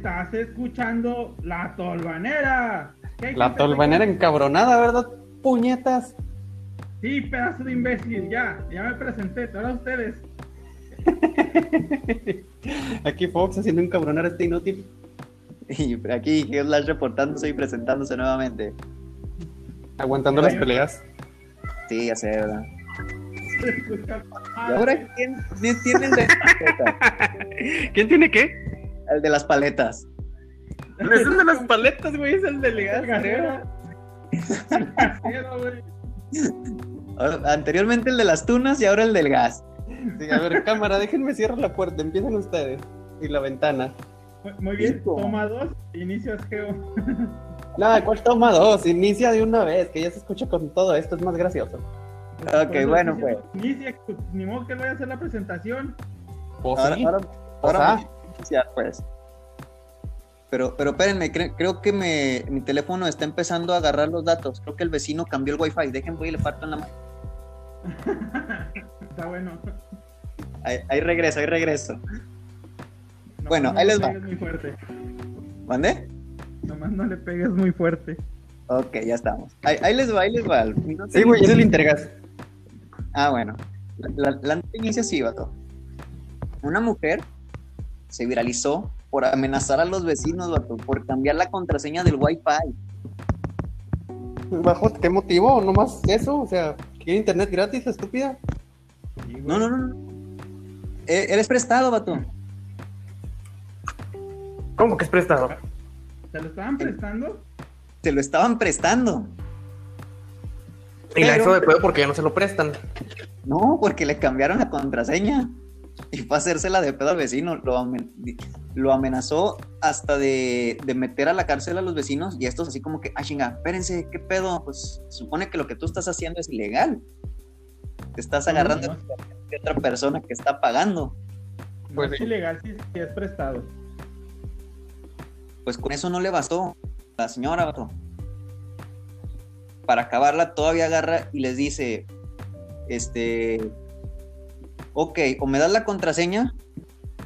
Estás escuchando La Tolvanera. ¿Qué hay La tolvanera encabronada, ¿verdad? Puñetas. Sí, pedazo de imbécil, ya, ya me presenté, ahora ustedes. Aquí Fox haciendo encabronar a este inútil. Y aquí Slash reportándose y presentándose nuevamente. Aguantando las peleas. Sí, ya sé, ¿verdad? Se escucha- ¿Y ahora quién, quién tiene? ¿Quién tiene qué? El de las paletas. No es el de las paletas, güey, es el güey. Ahora- Anteriormente el de las tunas y ahora el del gas. Sí, a ver, cámara, déjenme cierrar la puerta, empiecen ustedes. Y la ventana. Muy- bien, toma dos, inicias Geo. Nada, ¿cuál toma dos? Inicia de una vez, que ya se escucha con todo esto, es más gracioso. Ok, bueno, pues. Inicia, pues, ni modo que voy a hacer la presentación. Pues Ahora, sí. ahora, O ahora pues. Pero, pero espérenme, cre- creo que me, mi teléfono está empezando a agarrar los datos. Creo que el vecino cambió el wifi. Dejen, voy y le parto en la mano. Está bueno. Ahí, ahí regreso, ahí regreso. Bueno, no ahí le les va. pegues muy fuerte. ¿Mande? Nomás no le pegues muy fuerte. Ok, ya estamos. Ahí, ahí les va, ahí les va. No sé- Sí, güey, es el Intergas. Ah, bueno. La, la, la nota inicia así, vato. Una mujer se viralizó por amenazar a los vecinos, vato, por cambiar la contraseña del Wi-Fi. ¿Bajo qué motivo? ¿Nomás eso? O sea, ¿quiere internet gratis, estúpida? No, no, no. no. E- Eres prestado, vato. ¿Cómo que es prestado? ¿Se lo estaban prestando? Te lo estaban prestando. Y la hizo de pedo porque ya no se lo prestan. No, porque le cambiaron la contraseña. Y fue a hacérsela de pedo al vecino. Lo, amen- lo amenazó hasta de, de meter a la cárcel a los vecinos. Y estos así como que, ah, chinga, espérense, ¿qué pedo? Pues supone que lo que tú estás haciendo es ilegal. Te estás agarrando no. de otra persona que está pagando. No Pues es ilegal si, si es prestado. Pues con eso no le bastó a la señora. Para acabarla, todavía agarra y les dice: Este. Ok, o me das la contraseña,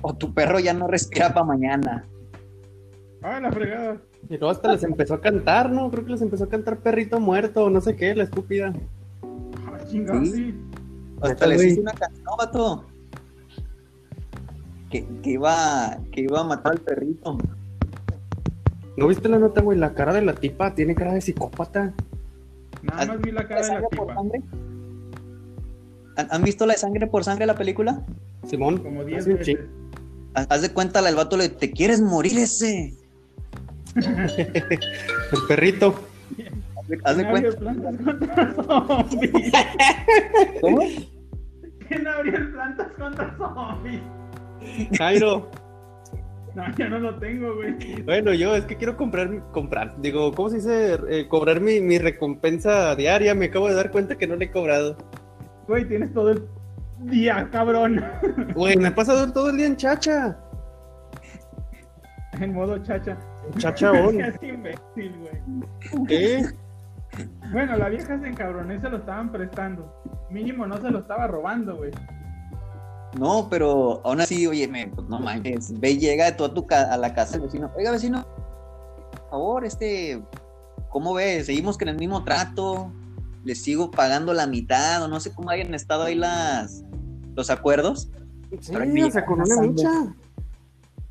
o tu perro ya no respira para mañana. Ah, la fregada. Y luego hasta les empezó a cantar, ¿no? Creo que les empezó a cantar perrito muerto o no sé qué, la estúpida. Ah, Sí. sí. Hasta les hizo una canción, vato. Que, que iba, que iba a matar al perrito. ¿No viste la nota, güey? La cara de la tipa tiene cara de psicópata. Nada más vi la cara de la ¿Sangre por tipa. sangre? ¿Han, han visto la de sangre por sangre la película? Simón. Como 10 hace un veces. Haz de cuenta, la del vato le, ¿te quieres morir ese? El perrito. Haz de, haz de ¿Quién cuenta. abrió plantas contra zombies? ¿Cómo? ¿Quién abrió plantas contra zombies? Jairo. No, yo no lo tengo, güey. Bueno, yo es que quiero comprar, mi- comprar, digo, ¿cómo se dice? Eh, cobrar mi, mi recompensa diaria. Me acabo de dar cuenta que no le he cobrado. Güey, tienes todo el día, cabrón. Güey, me he pasado todo el día en chacha. En modo chacha. Imbécil, güey. ¿Qué? Bueno, la vieja se encabronó y se lo estaban prestando. Mínimo no se lo estaba robando, güey. No, pero aún así, oye, me, pues, no manches. Ve y llega de tú a, tu ca- a la casa del vecino. Oiga, vecino, por favor, este, ¿cómo ve? Seguimos con el mismo trato. Les sigo pagando la mitad, o no sé cómo hayan estado ahí las los acuerdos. Sí, Pero sea, con una micha.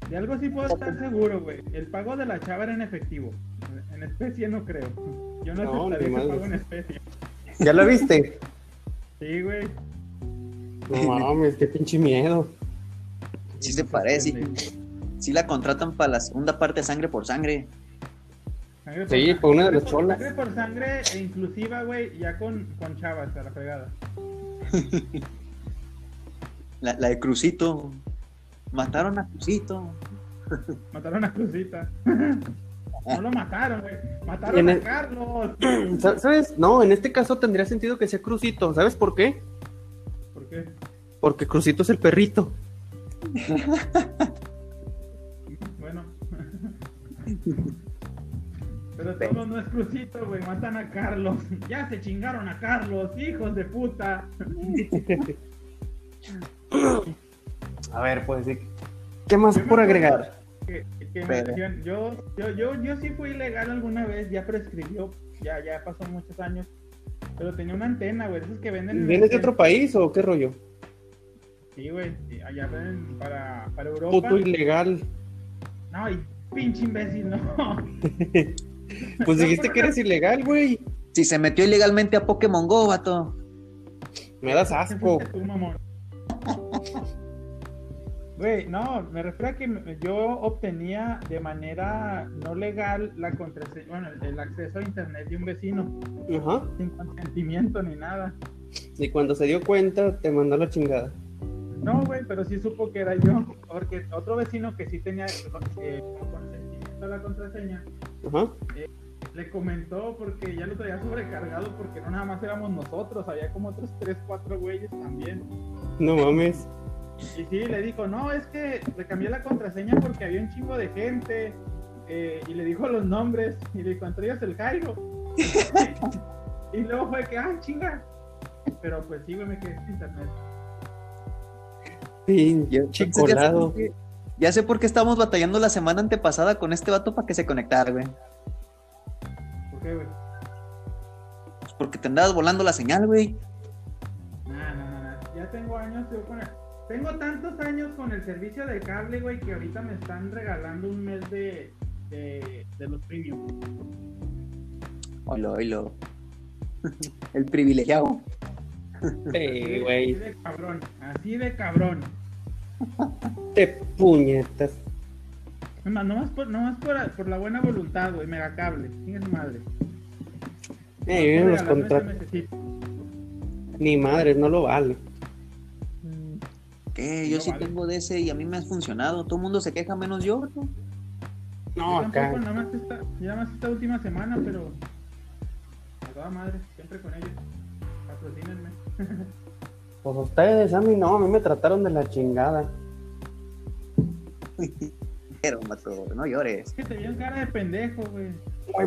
De algo sí puedo estar seguro, güey. El pago de la chava era en efectivo. En especie no creo. Yo no, No, aceptaría madres. pago en especie. ¿Ya la viste? Sí, güey. No mames, qué pinche miedo. Sí se parece. Sí la contratan para la segunda parte de sangre por sangre. Sangre Sí, sangre. fue una de las por- cholas. Sangre por sangre e inclusiva, güey, ya con, con chavas a la fregada. La, la de Crucito. Mataron a Crucito. Mataron a Cruzita. no lo mataron, güey. Mataron En a el- Carlos. Sa- ¿Sabes? No, en este caso tendría sentido que sea Crucito. ¿Sabes por qué? ¿Por qué? Porque Crucito es el perrito. Bueno. Pero todo no es Cruzito, güey. Matan a Carlos. Ya se chingaron a Carlos, hijos de puta. A ver, pues, ¿qué más Yo por agregar? Que, que yo, yo, yo, yo sí fui ilegal alguna vez, ya prescribió, ya, ya pasó muchos años, pero tenía una antena, güey, esos que venden. en ¿Vienes de otro país o qué rollo? Sí, güey, allá venden para, para Europa. Puto ilegal. No, y pinche imbécil, no. Pues dijiste que eres ilegal, güey. Si se metió ilegalmente a Pokémon Go, vato. Me das asco. Güey, no, me refiero a que yo obtenía de manera no legal la contraseña, bueno, el, el acceso a internet de un vecino, Ajá. sin consentimiento ni nada. Y cuando se dio cuenta, te mandó la chingada. No, güey, pero sí supo que era yo, porque otro vecino que sí tenía eh, la contraseña, Ajá. le comentó porque ya lo traía sobrecargado porque no nada más éramos nosotros, había como otros 3, 4 güeyes también. No mames. Y sí, le dijo, no, es que le cambié la contraseña porque había un chingo de gente. eh, y le dijo los nombres. Y le dijo, entre ellos el Jairo. y luego fue que, ah, chinga. Pero pues sí, güey, me quedé sin internet. Pinche Entonces, ya sé colado. por qué- Ya sé por qué estábamos batallando la semana antepasada con este vato para que se conectara, güey. ¿Por qué, güey? Pues porque te andabas volando la señal, güey. Nah, nah, nah. Ya tengo años, yo con el- Tengo tantos años con el servicio de cable, güey, que ahorita me están regalando un mes de, de, de los premium. Oilo, oilo. El privilegiado. Sí, Así güey. de cabrón, así de cabrón. Te puñetas. Nomás, nomás por, nomás por, por la buena voluntad, güey, megacable. Chinga su madre. Eh, Por los contratos. Ni madres, no lo vale. ¿Qué? Yo No sí vale. tengo de ese y a mí me ha funcionado. Todo el mundo se queja menos yo. No, Yo acá. tampoco, nada más esta, ya más esta última semana, pero. A toda madre, siempre con ellos. Patrocínenme. Pues ustedes, a mí no, a mí me trataron de la chingada. Pero, vato, no llores. Es que te vieron cara de pendejo, güey.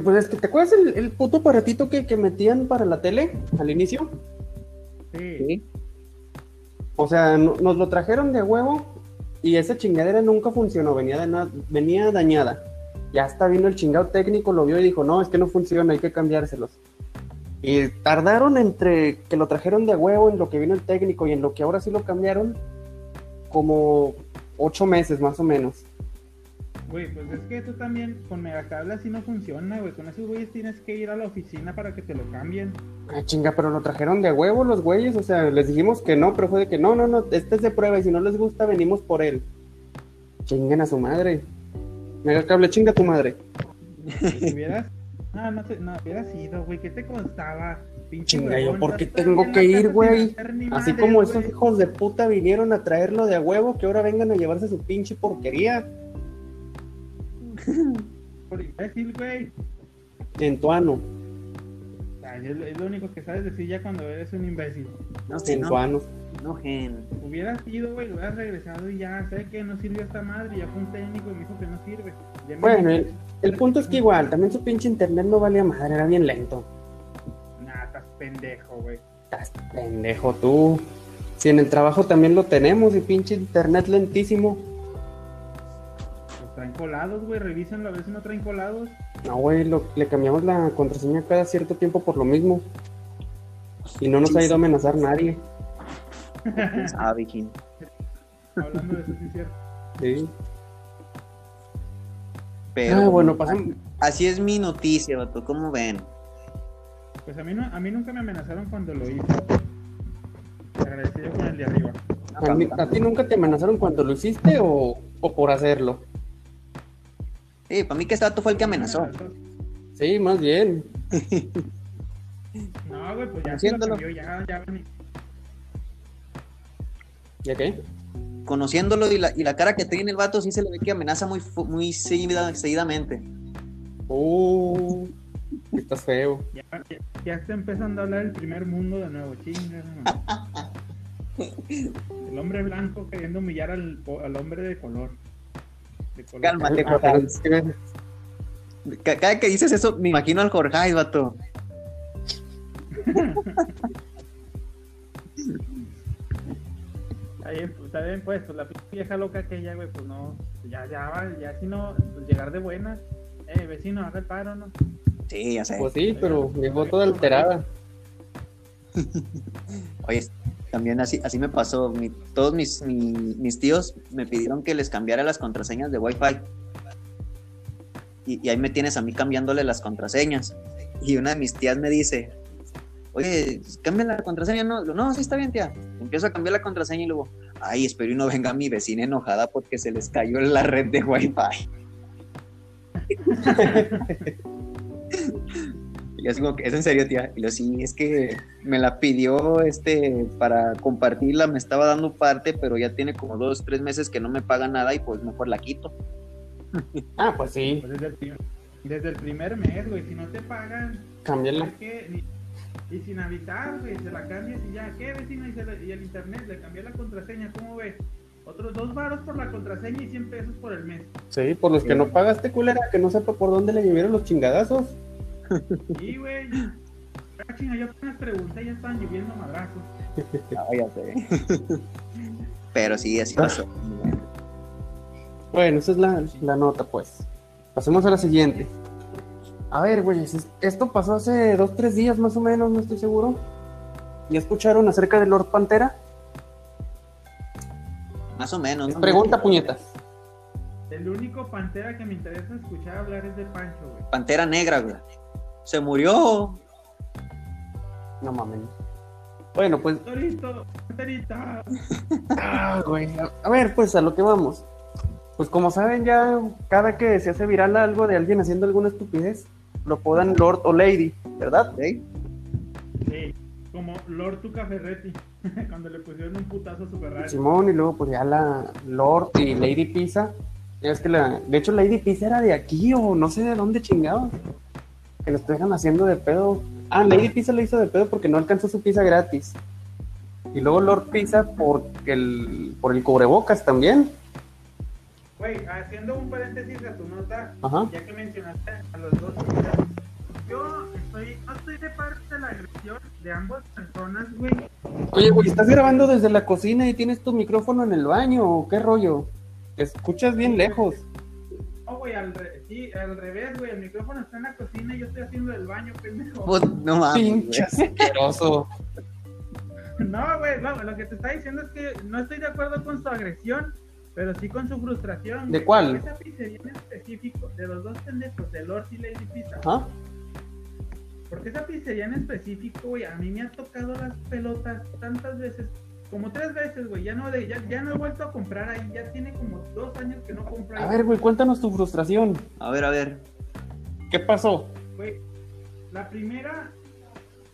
Pues es que, ¿te acuerdas el, el puto aparatito que, que metían para la tele al inicio? Sí. ¿Sí? O sea, no- nos lo trajeron de huevo y esa chingadera nunca funcionó, venía, de venía dañada. Ya hasta vino el chingado técnico, lo vio y dijo, no, es que no funciona, hay que cambiárselos. Y tardaron entre que lo trajeron de huevo, en lo que vino el técnico y en lo que ahora sí lo cambiaron, como ocho meses más o menos. Güey, pues es que tú también con megacable así no funciona, güey. Con esos güeyes tienes que ir a la oficina para que te lo cambien. Ah, chinga, pero lo trajeron de huevo los güeyes, o sea, les dijimos que no, pero fue de que no, no, no, este es de prueba y si no les gusta venimos por él. Chinguen a su madre. Mega cable, chinga a tu madre. Si hubieras. No, no, te, no hubieras ido, güey. ¿Qué te costaba? Pinche Chinga, ¿yo por qué tengo que ir, güey? Así madre, como esos hijos de puta vinieron a traerlo de a huevo, que ahora vengan a llevarse su pinche porquería. Por imbécil, güey. En tuano, Es, lo- es lo único que sabes decir ya cuando eres un imbécil. No sé, no, tuano. no, gen. Hubieras ido, güey, hubieras regresado y ya, sé que no sirvió esta madre, ya fue un técnico y me dijo que no sirve. Ya Bueno, el, el punto es que igual, también su pinche internet no valía madre, era bien lento. Nah, estás pendejo, güey. Estás pendejo tú. Si en el trabajo también lo tenemos y pinche internet lentísimo. Los traen colados, güey, revísenlo a ver si no traen colados. No, güey, lo- le cambiamos la contraseña cada cierto tiempo por lo mismo. Y no nos ha ido a amenazar nadie. ¿Quién sabe, quién? Hablando de eso, sí es cierto. Sí. Pero, Ah, bueno, pasamos. Así es mi noticia, vato. ¿Cómo ven? Pues a mí, no, a mí nunca me amenazaron cuando lo hice. Agradecido con el de arriba. ¿A, mí- a ti nunca te amenazaron cuando lo hiciste o, o por hacerlo? Sí, para mí que este vato fue el que amenazó. Sí, más bien. No, güey, pues ya se lo Conociéndolo. cambió, ya, ya vení. ¿Ya qué? Conociéndolo y la, y la cara que tiene el vato, sí se le ve que amenaza muy, muy seguida- seguidamente. Uh, estás feo. Ya, ya, ya está empezando a hablar el primer mundo de nuevo, chinga. El hombre blanco queriendo humillar al, al hombre de color. De. Cálmate, Jorge. que- Cada que dices eso, me imagino al Jorge, vato. Ahí, pues, está bien, pues, pues la vieja loca aquella, güey, pues no, ya, ya, ya si no, pues, llegar de buenas. Eh, vecino, haga el paro, ¿no? Sí, ya sé. Pues sí, pero llegó toda alterada. Oye, también así, así me pasó. Todos mis, mi- mis tíos me pidieron que les cambiara las contraseñas de Wi-Fi. Y, ahí me tienes a mí cambiándole las contraseñas. Y una de mis tías me dice, oye, cambia la contraseña. No, no, sí está bien, tía. Empiezo a cambiar la contraseña y luego, ay, espero y no venga mi vecina enojada porque se les cayó la red de Wi-Fi. Y yo así como que, ¿es en serio, tía? Y yo, sí, es que me la pidió este para compartirla, me estaba dando parte, pero ya tiene como dos, tres meses que no me paga nada y pues mejor la quito. Ah, pues sí, Pues desde el, prim- desde el primer mes, güey, si no te pagan, cámbiala. es que, ni- y sin avisar, güey, se la cambias y ya, ¿qué vecino? Y, se y el internet, le cambié la contraseña, ¿cómo ves? Otros dos varos por la contraseña y 100 pesos por el mes. Sí, por los que no pagaste, culera, que no sepa por dónde le llevaron los chingadazos. Y, güey, ah, chinga, yo apenas pregunté, ya estaban lloviendo madrazos. Ah, ya sé. pero sí, así pasó. Bueno, esa es la, la nota, pues. Pasemos a la siguiente. A ver, güey, esto pasó hace dos, tres días más o menos, no estoy seguro. ¿Ya escucharon acerca de Lord Pantera? Más o menos. ¿no? Pregunta, puñetas. El único pantera que me interesa escuchar hablar es de Pancho, güey. Pantera negra, güey. Se murió. No mames. Bueno, pues, Torito, panterita. ah, güey. A, ver, pues a lo que vamos. Pues como saben ya, cada que se hace viral algo de alguien haciendo alguna estupidez, lo podan Lord o Lady, ¿verdad? ¿eh? Sí, como Lord Tuca Ferretti, cuando le pusieron un putazo a su Ferrari. Simón y luego pues ya la Lord y Lady Pizza. Es que la, de hecho Lady Pizza era de aquí o no sé de dónde chingado. Que lo dejan haciendo de pedo. Ah, Lady Pizza lo hizo de pedo porque no alcanzó su pizza gratis. Y luego Lord Pizza por el, por el cubrebocas también. Güey, haciendo un paréntesis a tu nota, Ajá. ya que mencionaste a los dos, yo estoy, no estoy de parte de la agresión de ambas personas, güey. Oye, güey, ¿estás grabando desde la cocina y tienes tu micrófono en el baño o qué rollo? Te escuchas bien lejos. Güey, al, re- sí, al revés, güey, el micrófono está en la cocina y yo estoy haciendo el baño, pendejo. Pues, no mames. Pinche asqueroso. No, güey, no, lo que te está diciendo es que no estoy de acuerdo con su agresión, pero sí con su frustración. ¿De güey. cuál? Esa pizzería en específico, de los dos pendejos, de Lord y Lady Pizza. Ajá. Porque esa pizzería en específico, güey, a mí me ha tocado las pelotas tantas veces, como tres veces, güey. Ya no, de, ya, ya no he vuelto a comprar ahí, ya tiene como dos años que no compro ahí. A ver, güey, cuéntanos tu frustración. A ver, a ver. ¿Qué pasó? Güey, la primera,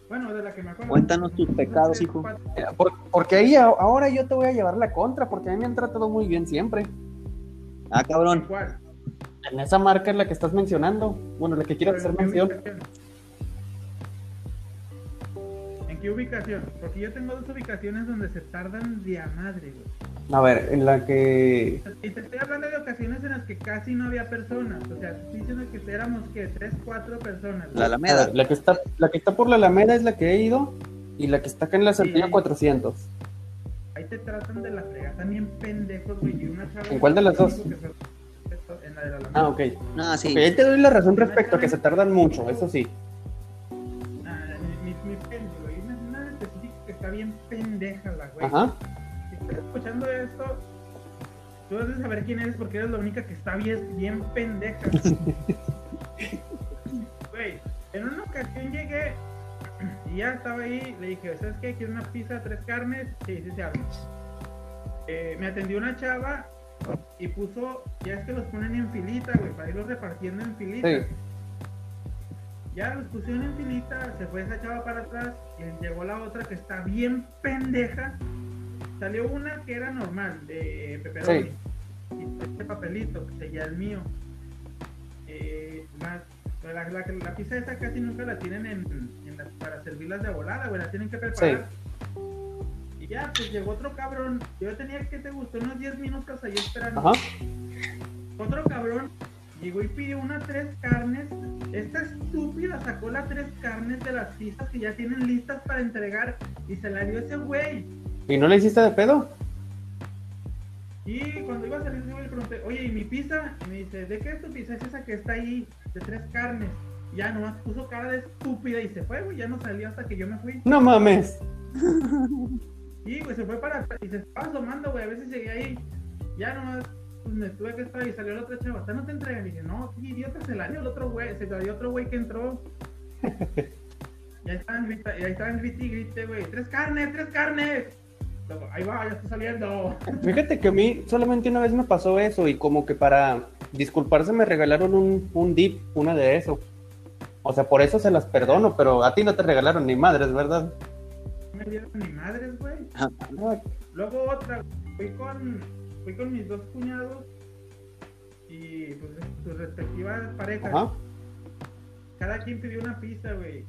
bueno, de la que me acuerdo. Cuéntanos tus pecados, hijo. Eh, por- porque ahí ahora yo te voy a llevar la contra, porque a mí me han tratado muy bien siempre. Ah, cabrón. ¿Cuál? En esa marca es la que estás mencionando. Bueno, la que quiero hacer ¿En qué mención. Qué ubicación? Porque yo tengo dos ubicaciones donde se tardan de a madre, güey. A ver, en la que. Y te estoy hablando de ocasiones en las que casi no había personas. O sea, diciendo que éramos que tres, cuatro personas. La a Alameda. la que está, la que está por la Alameda es la que he ido. Y la que está acá en la Saltillo Sí. 400. Ahí te tratan de la fregada. También pendejos, güey. Y una chava ¿En cuál de las dos? En la de la Alameda. Ah, ok. Ah, sí. Ahí te doy la razón respecto a que se tardan mucho, eso sí. Bien pendeja la güey. Ajá. Si estás escuchando esto, tú debes saber quién eres porque eres la única que está bien, bien pendeja. Güey, en una ocasión llegué y ya estaba ahí, le dije, ¿sabes qué? ¿Quieres una pizza, tres carnes? Sí, sí se abre. Eh, me atendió una chava y puso, ya es que los ponen en filita, güey, para irlos repartiendo en filita. Sí. Ya los pusieron en filita, se fue esa chava para atrás y llegó la otra que está bien pendeja. Salió una que era normal, de pepperoni. Y este papelito, que seguía el mío. Eh, la, la, la- la pizza esa casi nunca la tienen en, en las- para servirlas de volada, güey, la tienen que preparar. Y ya, pues llegó otro cabrón. Yo tenía que te gustó unos 10 minutos ahí esperando. Ajá. Otro cabrón llegó y pidió una tres carnes. Esta estúpida sacó las tres carnes de las pizzas que ya tienen listas para entregar y se la dio ese güey. ¿Y no le hiciste de pedo? Y cuando iba a salir, yo le pregunté, oye, ¿y mi pizza? Y me dice, ¿de qué es tu pizza? Es esa que está ahí, de tres carnes. Y ya nomás puso cara de estúpida y se fue, güey. Ya no salió hasta que yo me fui. No mames. Y, güey, se fue para. Y se estaba asomando, güey. A veces llegué ahí. Ya nomás, me tuve que estar y salió la otra chava. ¿Hasta no te entregan? Y dije, no, qué idiota, se la dio el otro güey. Se la dio otro güey que entró. ya estaban grita, ya estaban grite y grite, güey. ¡Tres carnes, tres carnes! Luego, ahí va, ya está saliendo. Fíjate que a mí solamente una vez me pasó eso y como que para disculparse me regalaron un, un dip, una de eso. O sea, por eso se las perdono, pero a ti no te regalaron ni madres, ¿verdad? No me dieron ni madres, güey. Luego otra, fui con, fui con mis dos cuñados y pues sus respectivas parejas. Ajá. Cada quien pidió una pizza, güey.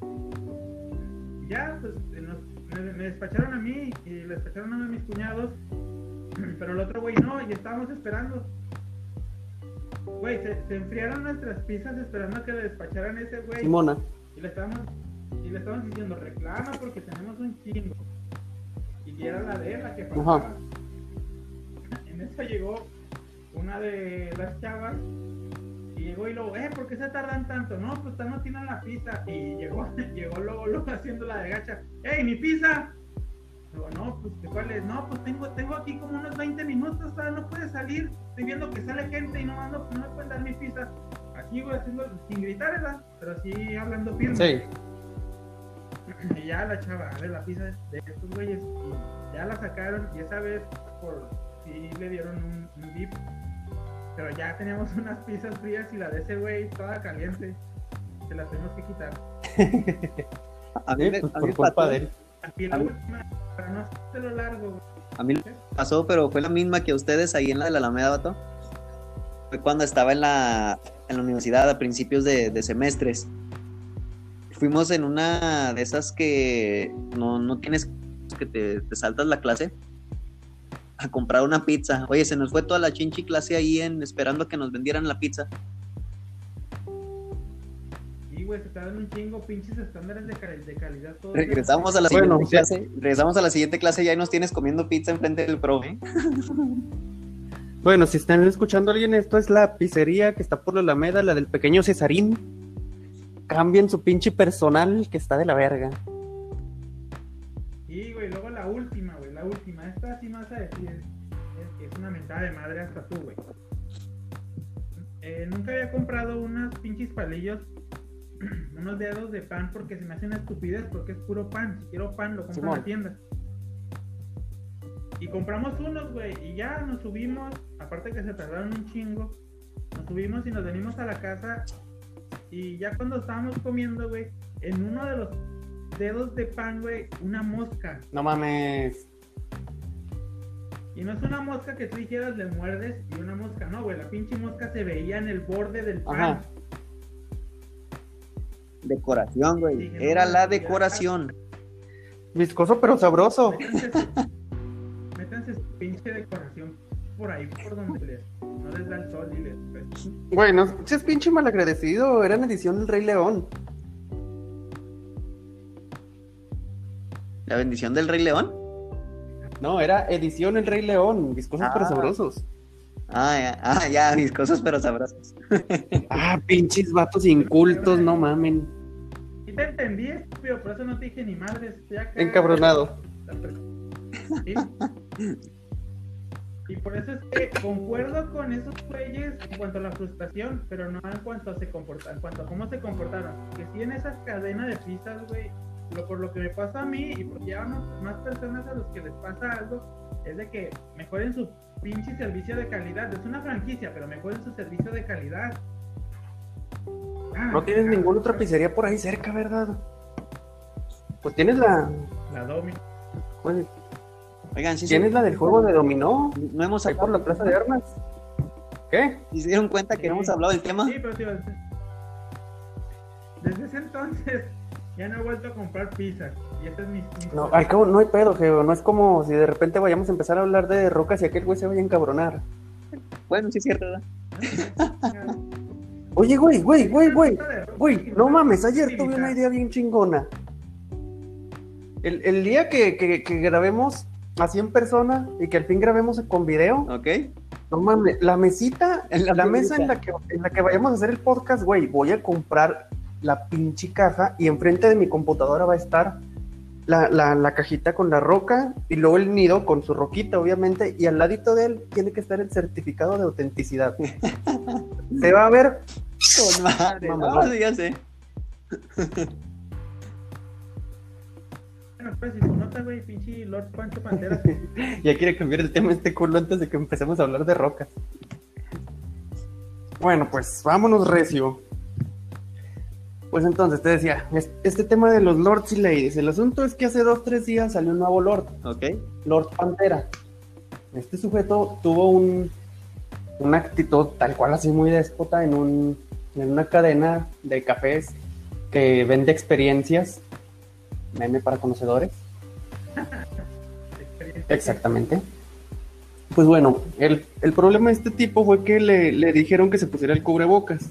Ya, pues nos- me, me despacharon a mí y le despacharon a uno de mis cuñados. Pero el otro güey no, y estábamos esperando. Güey, se, se enfriaron nuestras pizzas esperando a que le despacharan ese güey. Simona. Y le estábamos, y le estábamos diciendo, reclama porque tenemos un chingo. Y era la de él la que faltaba. Ajá. Eso llegó una de las chavas y llegó y luego, eh, ¿por qué se tardan tanto? No, pues no tienen la pizza. Y llegó, llegó luego, luego haciendo la de gacha, ¡Ey, mi pizza! Digo, no, pues ¿qué cuál es? No, pues tengo, tengo aquí como unos 20 minutos, no puede salir. Estoy viendo que sale gente y no, no, no me pueden dar mi pizza. Así, güey, haciendo, sin gritar, ¿verdad? Pero así hablando firme. Sí. Y ya la chava, a ver, la pizza de estos güeyes. Y ya la sacaron y esa vez por sí le dieron un, un dip. Pero ya teníamos unas pizzas frías y la de ese güey toda caliente. Se la tenemos que quitar. A mí, Sí, me, pues a por culpa pasó, de él. Y la A mí- última, para no hacerlo largo, güey. a mí pasó, pero fue la misma que ustedes ahí en la de la Alameda, vato. Fue cuando estaba en la, en la universidad a principios de, de semestres. Fuimos en una de esas que no, no tienes que te, te saltas la clase a comprar una pizza. Oye, se nos fue toda la chinchi clase ahí en esperando a que nos vendieran la pizza. Y güey, se tardan un chingo, pinches estándares de, cal- de calidad. Todo Regresamos a la Bueno, siguiente sí. clase. Regresamos a la siguiente clase y ahí nos tienes comiendo pizza enfrente del profe. Bueno, si están escuchando a alguien, esto es la pizzería que está por la Alameda, la del pequeño Cesarín. Cambien su pinche personal que está de la verga. Y, güey, luego la última. A decir, es, es una mentada de madre hasta tú, güey. Eh, nunca había comprado unos pinches palillos, unos dedos de pan porque se me hace una estupidez porque es puro pan. Si quiero pan, lo compro en la tienda. Y compramos unos, güey, y ya nos subimos, aparte que se tardaron un chingo, nos subimos y nos venimos a la casa y ya cuando estábamos comiendo, güey, en uno de los dedos de pan, güey, una mosca. No mames. Y no es una mosca que tú dijeras le muerdes y una mosca, no, güey, la pinche mosca se veía en el borde del pan. Ajá. Decoración, güey. No, Era la decoración. Viscoso pero sabroso. Métanse su, métanse su pinche decoración por ahí, por donde les, no les da el sol y les... pues, Bueno, es pinche malagradecido. Era en edición El Rey León. La bendición del Rey León. No, era edición El Rey León. Viscosos pero Ah. sabrosos. Ah, ya, ah, ya, mis cosas pero sabrosas. Ah, pinches vatos incultos, no mamen. Y te entendí, estúpido, por eso no te dije ni madres. Encabronado. ¿Sí? Y por eso es que concuerdo con esos güeyes en cuanto a la frustración, pero no en cuanto a se comportan, en cuanto a cómo se comportaron. Que si en esa cadena de pizzas, güey, lo por lo que me pasa a mí y porque ya más, más personas a los que les pasa algo, es de que mejoren su pinche servicio de calidad. Es una franquicia, pero mejoren su servicio de calidad. Ah, No tienes ah, ninguna otra pizzería por ahí cerca, ¿verdad? Pues tienes la. La Domi. pues, Oigan, sí, tienes sí, la del juego de dominó. no hemos Ahí por la plaza de armas. ¿Qué? ¿Y se dieron cuenta que no hemos Sí. hablado del tema? Sí, pero tío, desde ese entonces ya no he vuelto a comprar pizza. Y este es mi. mi- No, al cabo no hay pedo, Geo. No es como si de repente vayamos a empezar a hablar de rocas y aquel güey se vaya a encabronar. Bueno, sí es cierto, ¿verdad? Oye, güey, güey, güey, güey. Güey, no mames, ayer tuve una idea bien chingona. El, el día que, que- que grabemos a 100 personas y que al fin grabemos con video. ¿Ok? No mames, la mesita, la la, mesa en la, que, en la que vayamos a hacer el podcast, güey, voy a comprar la pinche caja y enfrente de mi computadora va a estar la, la, la cajita con la roca y luego el nido con su roquita, obviamente, y al ladito de él tiene que estar el certificado de autenticidad. Se va a ver, Con madre. Mamalón. No, sí, ya sé. Bueno, pues si tu nota, güey, pinche Lord Pancho Pantera. ya quiere cambiar el tema este culo antes de que empecemos a hablar de rocas. Bueno, pues vámonos recio. Pues entonces te decía, es- este tema de los lords y ladies, el asunto es que hace dos, tres días salió un nuevo lord, Ok. Lord Pantera. Este sujeto tuvo un, una actitud tal cual así muy déspota en, un, en una cadena de cafés que vende experiencias, meme para conocedores. Exactamente. Pues bueno, el, el problema de este tipo fue que le, le dijeron que se pusiera el cubrebocas.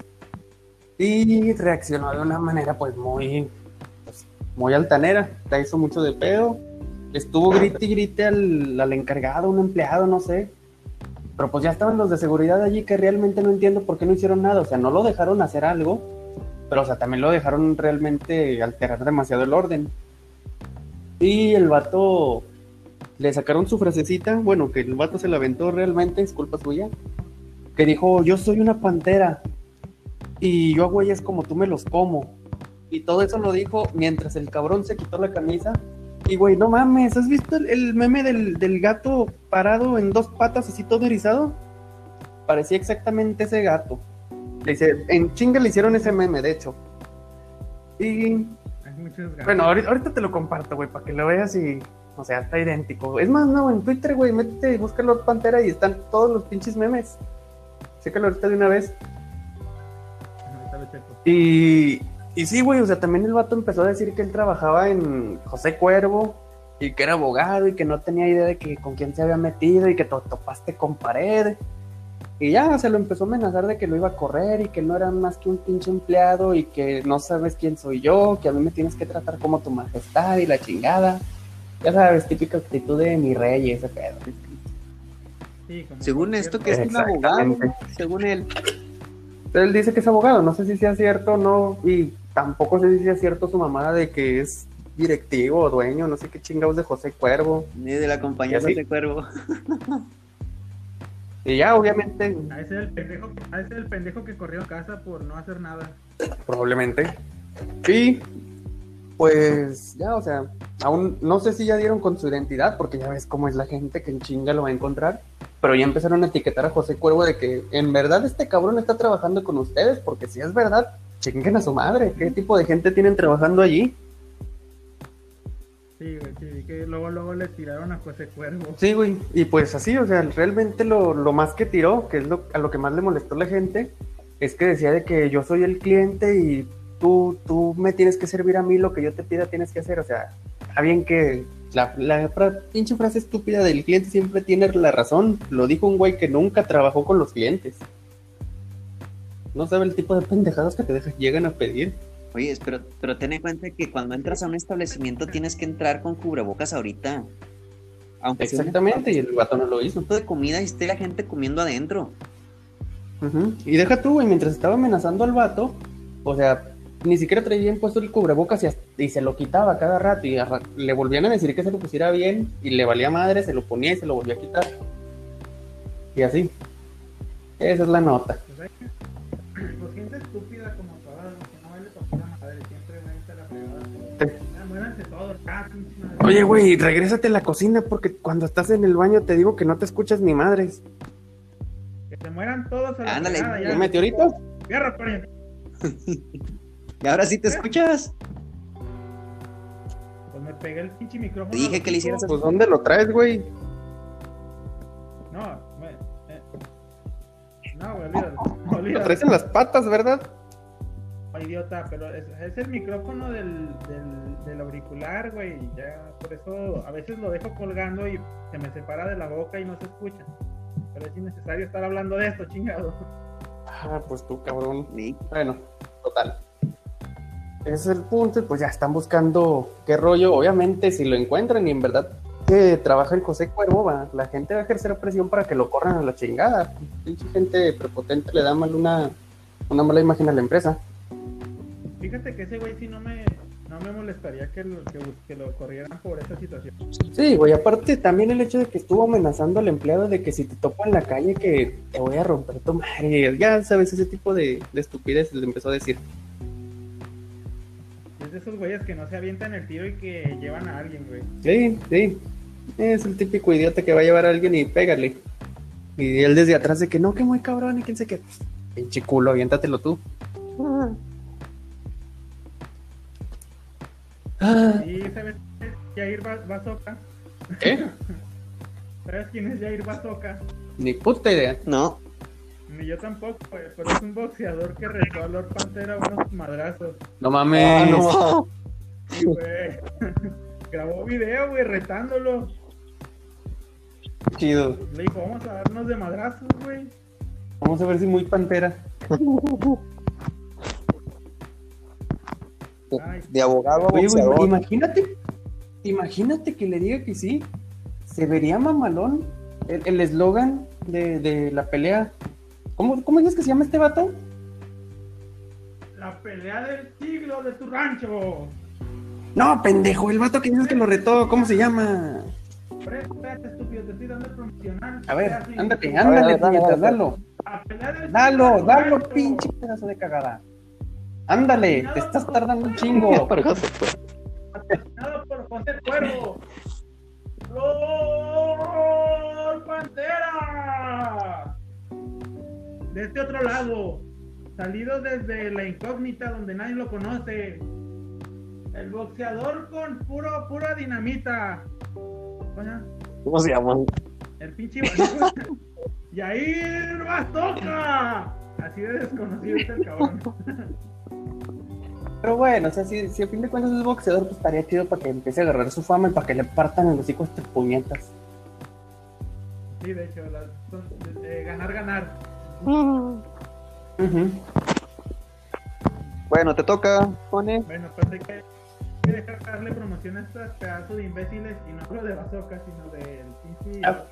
Y reaccionó de una manera pues muy, pues, muy altanera. La hizo mucho de pedo. Estuvo grite y grite al, al encargado, un empleado, no sé. Pero pues ya estaban los de seguridad allí que realmente no entiendo por qué no hicieron nada. O sea, no lo dejaron hacer algo, pero o sea, también lo dejaron realmente alterar demasiado el orden. Y el vato le sacaron su frasecita, bueno, que el vato se la aventó realmente, es culpa suya, que dijo, yo soy una pantera y yo a güeyes como tú me los como. Y todo eso lo dijo mientras el cabrón se quitó la camisa. Y güey, no mames, ¿has visto el, el meme del, del gato parado en dos patas así todo erizado? Parecía exactamente ese gato. Le hice- en chinga le hicieron ese meme, de hecho. Y bueno, ahorita, ahorita te lo comparto, güey, para que lo veas y. O sea, está idéntico. Es más, no, en Twitter, güey, métete y busca Lord Pantera y están todos los pinches memes. Chécalo ahorita de una vez. Y, y sí, güey, o sea, también el vato empezó a decir que él trabajaba en José Cuervo y que era abogado y que no tenía idea de que con quién se había metido y que te topaste con pared. Y ya se lo empezó a amenazar de que lo iba a correr y que no era más que un pinche empleado y que no sabes quién soy yo, que a mí me tienes que tratar como tu majestad y la chingada. Ya sabes, típica actitud de mi rey y ese pedo. Sí, como Según esto, que es un abogado, según él. Él dice que es abogado, no sé si sea cierto o no, y tampoco sé si sea cierto su mamada de que es directivo o dueño, no sé qué chingados de José Cuervo. Ni de la compañía de Cuervo. Y ya, obviamente, A ese es el pendejo, a ese es el pendejo que corrió a casa por no hacer nada. probablemente. Y pues ya, o sea, aún no sé si ya dieron con su identidad, porque ya ves cómo es la gente que en chinga lo va a encontrar. Pero ya empezaron a etiquetar a José Cuervo de que en verdad este cabrón está trabajando con ustedes, porque si es verdad, chinguen a su madre. ¿Qué tipo de gente tienen trabajando allí? Sí, güey, sí, que luego, luego le tiraron a José Cuervo. Sí, güey. Y pues así, o sea, realmente lo, lo más que tiró, que es lo, a lo que más le molestó a la gente, es que decía de que yo soy el cliente y tú, tú me tienes que servir a mí lo que yo te pida tienes que hacer. O sea, está bien que la, pinche frase estúpida del cliente siempre tiene la razón. Lo dijo un güey que nunca trabajó con los clientes. No sabe el tipo de pendejadas que te dejan, llegan a pedir. Oye, pero, pero ten en cuenta que cuando entras a un establecimiento tienes que entrar con cubrebocas ahorita. Aunque Exactamente, y el vato no lo hizo. de comida y esté la gente comiendo adentro. Ujú. Y deja tú, güey, mientras estaba amenazando al vato, o sea, ni siquiera traía bien puesto el cubrebocas y, hasta- y se lo quitaba cada rato y le volvían a decir que se lo pusiera bien y le valía madre, se lo ponía y se lo volvía a quitar. Y así. Esa es la nota. Pues, hay- pues gente estúpida como todas, que no vale para pura madre, siempre vente a la fregada. Ya, muéranse todos, ah, pinche madre. Oye, güey, regrésate a la cocina porque cuando estás en el baño te digo que no te escuchas ni madres. Que se mueran todos a la Ándale, fregada, ¿Un ya. meteorito? Fierro, pariente. Y ahora sí te escuchas. Pues me pegué el pinche micrófono. Te dije que le hicieras Pues ¿dónde lo traes, güey? No, me, eh. No, güey, olvídalo. Lo olvídalo. traes en las patas, ¿verdad? Oh, idiota, pero es, es el micrófono del, del, del auricular, güey. y Ya, por eso a veces lo dejo colgando y se me separa de la boca y no se escucha. Pero es innecesario estar hablando de esto, chingado. Ah, pues tú, cabrón. Sí. Bueno, total. Es el punto, y pues ya están buscando qué rollo. Obviamente, si lo encuentran y en verdad que trabaja el José Cuervo, va, la gente va a ejercer presión para que lo corran a la chingada. Pinche gente prepotente le da mal una, una mala imagen a la empresa. Fíjate que ese güey sí no me, no me molestaría que lo, que, que lo corrieran por esa situación. Sí, güey, aparte también el hecho de que estuvo amenazando al empleado de que si te topo en la calle que te voy a romper tu madre, ya sabes, ese tipo de, de estupidez le empezó a decir. Es de esos güeyes que no se avientan el tiro y que llevan a alguien, güey. Sí, sí, es el típico idiota que va a llevar a alguien y pégale. Y él desde atrás de que no, que muy cabrón y quién sé qué. Pinche culo, aviéntatelo tú. Ah, ¿Y sabes quién es Jair Ba- Bazooka? ¿Qué? ¿Sabes quién es Jair Bazooka? Ni puta idea. No. Ni yo tampoco, güey, pero es un boxeador que retó a Lord Pantera unos madrazos. No mames. Ah, no. Sí, güey. Grabó video, güey, retándolo. Chido. Le dijo, vamos a darnos de madrazos, güey. Vamos a ver si muy pantera. Ay, De abogado a Oye, güey, boxeador. imagínate, imagínate que le diga que sí. Se vería mamalón el el eslogan de, de la pelea. ¿Cómo, ¿Cómo dices que se llama este vato? la pelea del siglo de tu rancho. No, pendejo, el vato que dices que lo retó, ¿cómo se llama? Espérate, estúpido, te estoy dando el promocional. A ver, ándate, ándale, dale, dale, puñetas, dalo. La pelea del siglo de Dalo, dalo, pinche pedazo de cagada. Ándale, te estás tardando un chingo. Patrocinado por José Cuervo. ¡Lord Pantera! De este otro lado, salido desde la incógnita donde nadie lo conoce. El boxeador con puro, pura dinamita. ¿Cómo se llama? El pinche Yair Bastoca. Así de desconocido es el cabrón. Pero bueno, o sea, si, si a fin de cuentas es boxeador, pues estaría chido para que empiece a agarrar su fama y para que le partan el hocico a estas puñetas. Sí, de hecho, las- son- eh, ganar, ganar. Ujú. Bueno, te toca, pone. Bueno, pues hay que, hay que dejar darle promoción a estos pedazos de imbéciles y no solo de bazooka, sino del pinche Ah.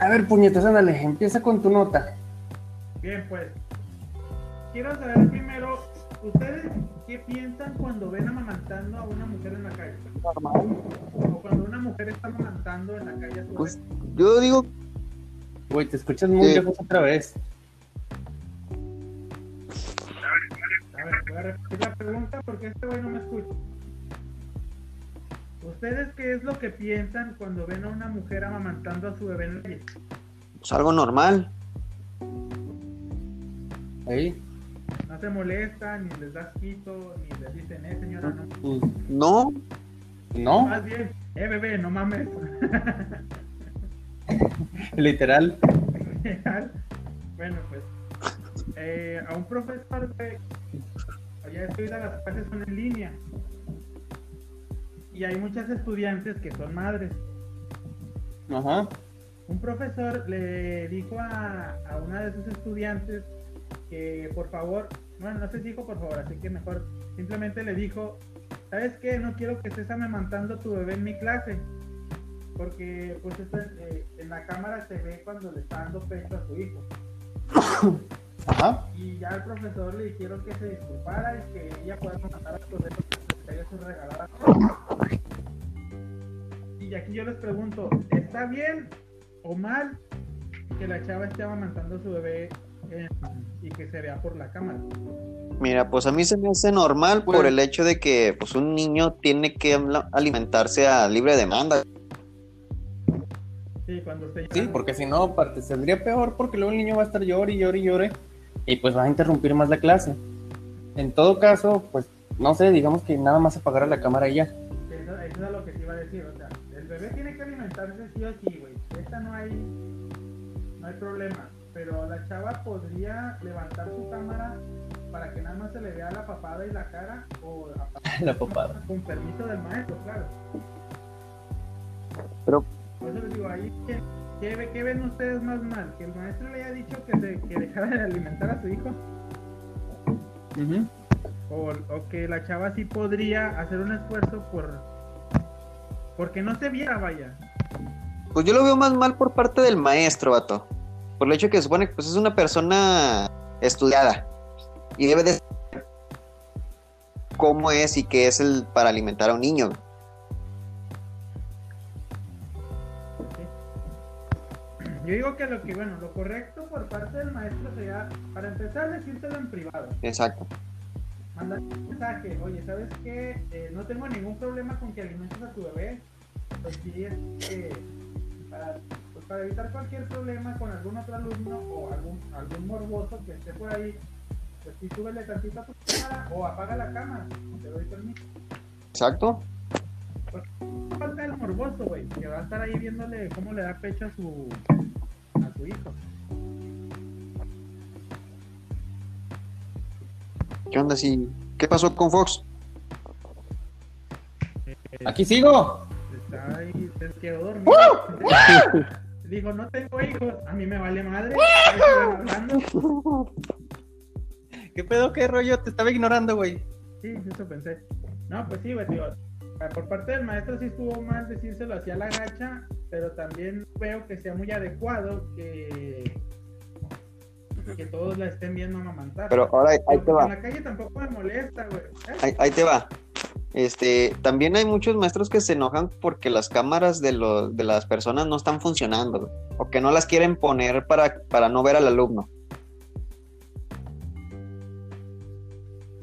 A ver, puñetas, ándale, empieza con tu nota. Bien, pues. Quiero saber primero, ¿ustedes qué piensan cuando ven amamantando a una mujer en la calle? O cuando una mujer está amamantando en la calle a su Pues, yo digo, Güey, te escuchas muy Sí. lejos otra vez. A ver, voy a repetir la pregunta porque este güey no me escucha. ¿Ustedes qué es lo que piensan cuando ven a una mujer amamantando a su bebé en la pues algo normal. Ahí. No se molestan, ni les das quito, ni les dicen, eh señora, no. Pues, No, no, Más bien, eh bebé, no mames. literal. bueno, pues, eh, a un profesor, güey, ya estoy las clases son en línea. Y hay muchas estudiantes que son madres. Ajá. Un profesor le dijo a, a una de sus estudiantes que por favor, bueno, no si dijo por favor, así que mejor simplemente le dijo, ¿sabes qué? No quiero que estés amamantando tu bebé en mi clase. Porque pues está- eh, en la cámara se ve cuando le está dando pecho a su hijo. Ajá. Y ya el profesor le dijeron que se disculpara y que ella pueda amamantar a su bebé porque se caiga su regalada. Y aquí yo les pregunto, ¿está bien o mal que la chava esté amamantando a su bebé eh, y que se vea por la cámara? mira, pues a mí se me hace normal por Pues- el hecho de que pues un niño tiene que alimentarse a libre demanda. Sí, cuando usted Sí, porque si no, aparte, saldría peor porque luego el niño va a estar llore y llore y llore y pues va a interrumpir más la clase. En todo caso, pues, no sé, digamos que nada más apagara la cámara y ya. Eso, eso es lo que te iba a decir, o sea, el bebé tiene que alimentarse sí o sí, güey. Esta no hay, no hay problema. Pero la chava podría levantar su cámara para que nada más se le vea la papada y la cara o a- La papada. con permiso del maestro, claro. Pero- Por eso les digo, ahí, ¿qué, qué, ve- qué ven ustedes más mal? ¿Que el maestro le haya dicho que, se, que dejara de alimentar a su hijo? O, o que la chava sí podría hacer un esfuerzo por porque no se viera, vaya. Pues yo lo veo más mal por parte del maestro, vato. Por el hecho que se supone que pues, es una persona estudiada y debe de saber cómo es y qué es el para alimentar a un niño. Yo digo que lo que, bueno, lo correcto por parte del maestro sería, para empezar, decírselo en privado. Exacto. Mandar un mensaje, oye, ¿sabes qué? Eh, no tengo ningún problema con que alimentes a tu bebé. Pues sí, para, pues para evitar cualquier problema con algún otro alumno o algún, algún morboso que esté por ahí, pues sí, súbele tantito a tu cámara o apaga la cámara. Te doy permiso. Exacto. Falta el morboso, güey, que va a estar ahí viéndole cómo le da pecho a su, a su hijo. ¿Qué onda si qué pasó con Fox? Aquí sigo. Está ahí, se quedó dormido. Dijo, no tengo hijos, a mí me vale madre. ¿qué pedo, qué rollo? Te estaba ignorando, güey. Sí, eso pensé. No, pues sí, güey, digo, por parte del maestro sí estuvo mal decírselo hacia la gacha, pero también veo que sea muy adecuado que, que todos la estén viendo amamantar. Pero ahora ahí te En va. la calle tampoco me molesta, güey. ¿eh? Ahí, ahí te va. Este, también hay muchos maestros que se enojan porque las cámaras de, los, de las personas no están funcionando, güey, o que no las quieren poner para, para no ver al alumno.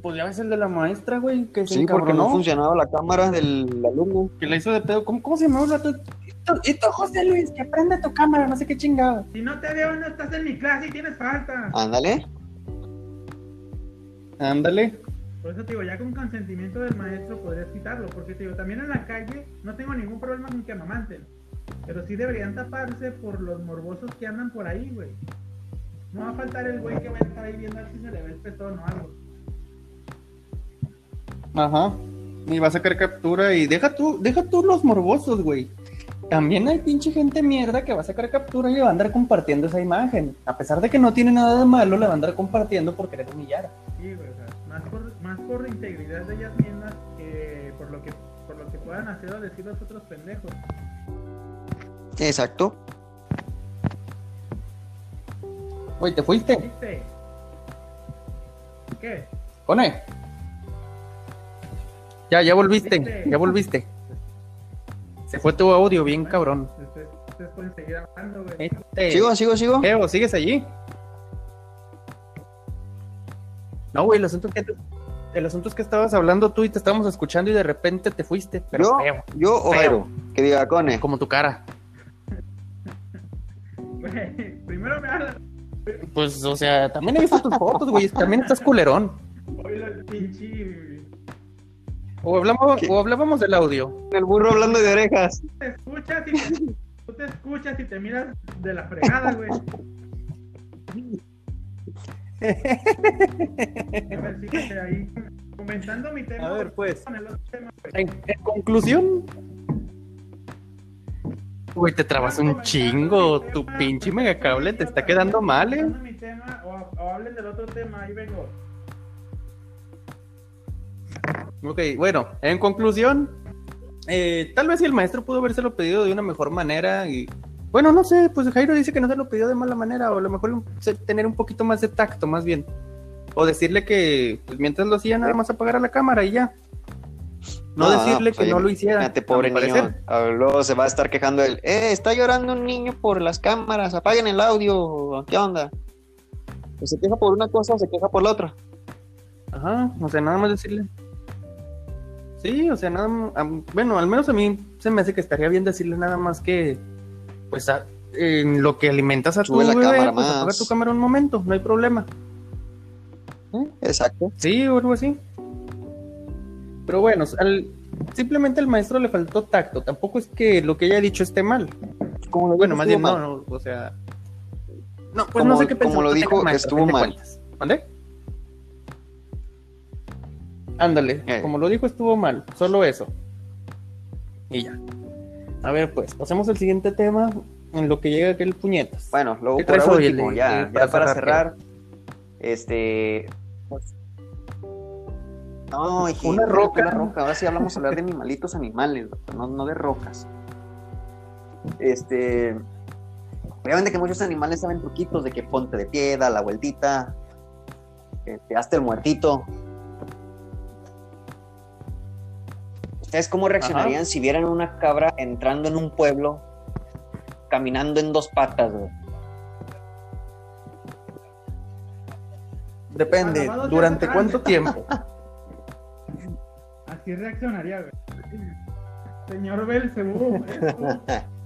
Pues ya ves el de la maestra, güey, que se Sí, porque no funcionaba la cámara del alumno. que la hizo de pedo. ¿Cómo, cómo se llama el vato? Esto, esto, José Luis, que prende tu cámara, no sé qué chingada. Si no te veo, no estás en mi clase y tienes falta. Ándale. Ándale. Por eso te digo, ya con consentimiento del maestro podrías quitarlo, porque te digo, también en la calle no tengo ningún problema con que amamanten, pero sí deberían taparse por los morbosos que andan por ahí, güey. No va a faltar el güey que va a estar ahí viendo a ver si se le ve el pezón o algo. Ajá. Y va a sacar captura y deja tú, deja tú los morbosos, güey. También hay pinche gente mierda que va a sacar captura y va a andar compartiendo esa imagen. A pesar de que no tiene nada de malo, la va a andar compartiendo por querer humillar. Sí, güey, o sea, más por, más por integridad de ellas mismas que por lo que por lo que puedan hacer o decir los otros pendejos. Exacto. Güey, ¿te fuiste? ¿Viste? ¿Qué? Pone. Ya, ya volviste, ¿Viste? ya volviste. Se fue tu audio bien cabrón. Ustedes, ustedes pueden seguir hablando, güey. Este, Sigo, sigo, sigo. Evo, ¿sigues allí? No, güey, el asunto es que el asunto es que estabas hablando tú y te estábamos escuchando y de repente te fuiste, pero Yo, feo, yo o. Jairo, que diga, Cone. como tu cara. Güey, primero me hablan. Pues, o sea, también he visto tus fotos, güey, también estás culerón. Oye, pinche. O hablábamos, ¿Qué? o hablábamos del audio. El burro hablando de orejas. Te escuchas y te, tú te escuchas y te miras de la fregada, güey. A ver, fíjate ahí. Comentando mi tema. A ver, pues. Con el otro tema. En, en conclusión, güey, te trabas un chingo. Tu pinche megacable te está quedando mal, eh. Mi tema, o, o hablen del otro tema, ahí vengo. Ok, bueno, en conclusión, eh, tal vez si el maestro pudo habérselo pedido de una mejor manera y... Bueno, no sé, pues Jairo dice que no se lo pidió de mala manera, o a lo mejor tener un poquito más de tacto, más bien. O decirle que pues, mientras lo hacía, nada más apagara la cámara y ya. No, decirle pues, que no lo hiciera. Fíjate, a pobre niño. A ver, Luego se va a estar quejando él. Eh, está llorando un niño por las cámaras. Apaguen el audio. ¿Qué onda? Pues se queja por una cosa o se queja por la otra. Ajá, o sea, nada más decirle. Sí, o sea, nada am- bueno, al menos a mí se me hace que estaría bien decirle nada más que, pues, a- en lo que alimentas a tu Sube la bebé, cámara pues, más. tu cámara un momento, no hay problema. ¿Eh? Exacto. Sí, o algo así. Pero bueno, al- simplemente al maestro le faltó tacto, tampoco es que lo que haya dicho esté mal. Como lo Bueno, más bien no, mal. no, o sea... No, pues Como- no sé qué como pensó lo que dijo, estuvo a mal. cuentas. Ándale, Eh. como lo dijo estuvo mal, solo eso. Y ya. A ver, pues, pasemos al siguiente tema en lo que llega aquel puñetas. Bueno, luego ¿Qué por traes hoy, último, el- ya, el- ya para para cerrar, este, pues, No, Una roca. Una roca. Ahora sí hablamos hablar de animalitos animales, no, no de rocas. Este. Obviamente que muchos animales saben truquitos de que ponte de pie, da la vueltita, este, hazte el muertito. ¿Ustedes cómo reaccionarían si vieran una cabra entrando en un pueblo, caminando en dos patas, güey? Depende, ¿durante cuánto tiempo? Así reaccionaría, güey. Señor Belcebú.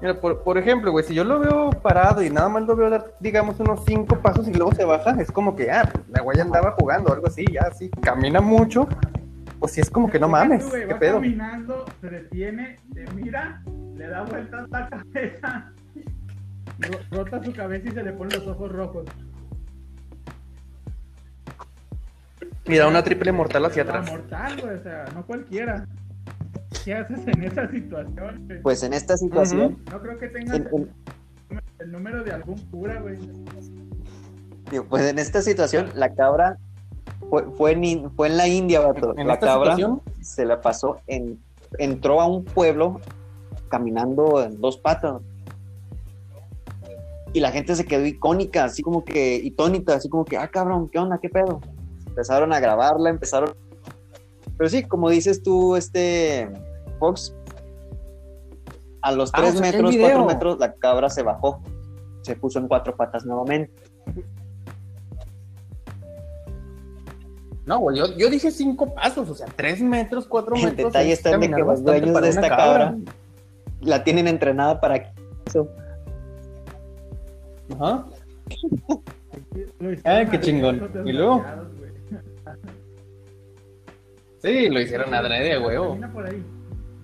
Mira, por, por ejemplo, güey, si yo lo veo parado y nada más lo veo dar, digamos, unos cinco pasos y luego se baja, es como que, ah, pues, la güey andaba jugando o algo así, ya así, camina mucho, pues sí es como que no mames, tú, güey, qué va pedo. caminando, se detiene, te mira, le da vueltas la cabeza, ro- rota su cabeza y se le ponen los ojos rojos. Y da una triple mortal hacia La atrás. mortal, güey, o sea, no cualquiera. ¿Qué haces en esa situación? güey? Pues en esta situación, no creo que tengas en- en- el, el número de algún cura, güey. digo, pues en esta situación, la cabra fue, fue, en, in- fue en la India, vato. En la esta cabra situación, se la pasó en, entró a un pueblo caminando en dos patas. Y la gente se quedó icónica, así como que, itónica, así como que, ah, cabrón, ¿qué onda? ¿Qué pedo? Empezaron a grabarla, empezaron. Pero sí, como dices tú, este Fox, a los Ah, o sea, metros, video. cuatro metros, la cabra se bajó. Se puso en cuatro patas nuevamente. no, güey, yo, yo dije cinco pasos, o sea, tres metros, cuatro El metros. detalle es está en de que los dueños para de esta cabra la tienen entrenada para eso. Ajá. Hicieron Ah, qué chingón. ¿Y luego? Sí, lo hicieron adrede, güey. Camina por ahí.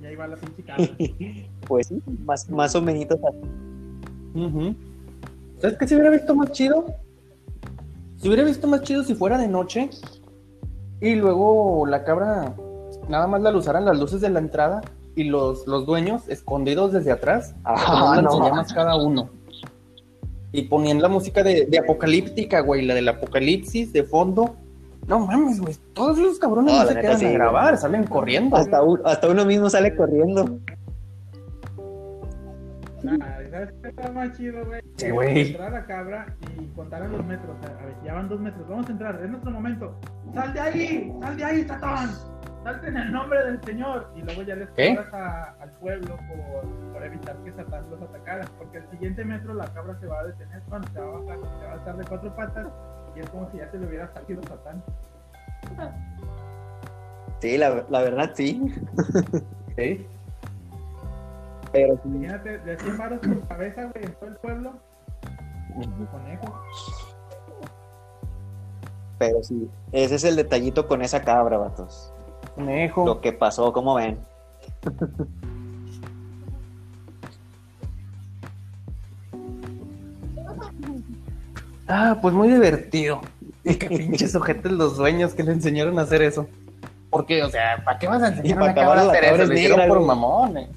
Y ahí va la pinche. Pues sí, más, más o menos así. ¿Sabes qué se hubiera visto más chido? Se hubiera visto más chido si fuera de noche y luego la cabra nada más la usaran las luces de la entrada y los, los dueños escondidos desde atrás Ah, no. lanzallamas cada uno. Y ponían la música de, de apocalíptica, güey, la del apocalipsis de fondo. No mames, güey, todos los cabrones No, no, la se quedan sí, a güey. grabar, salen corriendo. Hasta, un- hasta uno mismo sale corriendo. Ah, ¿Sabes qué está más chido, güey? Sí, güey. Entrar a la cabra y contaran los metros. A ver, ya van dos metros. Vamos a entrar, es nuestro momento. ¡Sal de ahí! ¡Sal de ahí, Satán! ¡Salte en el nombre del Señor! Y luego ya les ¿Qué? cobras a- al pueblo por, por evitar que Satán los atacara. Porque al siguiente metro la cabra se va a detener, bueno, se va a bajar, se va a estar de cuatro patas. Y es como si ya se le hubiera salido Satán. Sí, la, la verdad sí. Sí. Pero sí. Imagínate, de 100 varos por cabeza, güey, en todo el pueblo. Conejo. Pero sí. Ese es el detallito con esa cabra, vatos. Conejo. Lo que pasó, como ven. Ah, pues muy divertido. Y qué pinches ojetes los dueños que le enseñaron a hacer eso. Porque, o sea, ¿para qué vas a enseñar a una acabar, cabra a hacer eso? es Lo hicieron por mamones.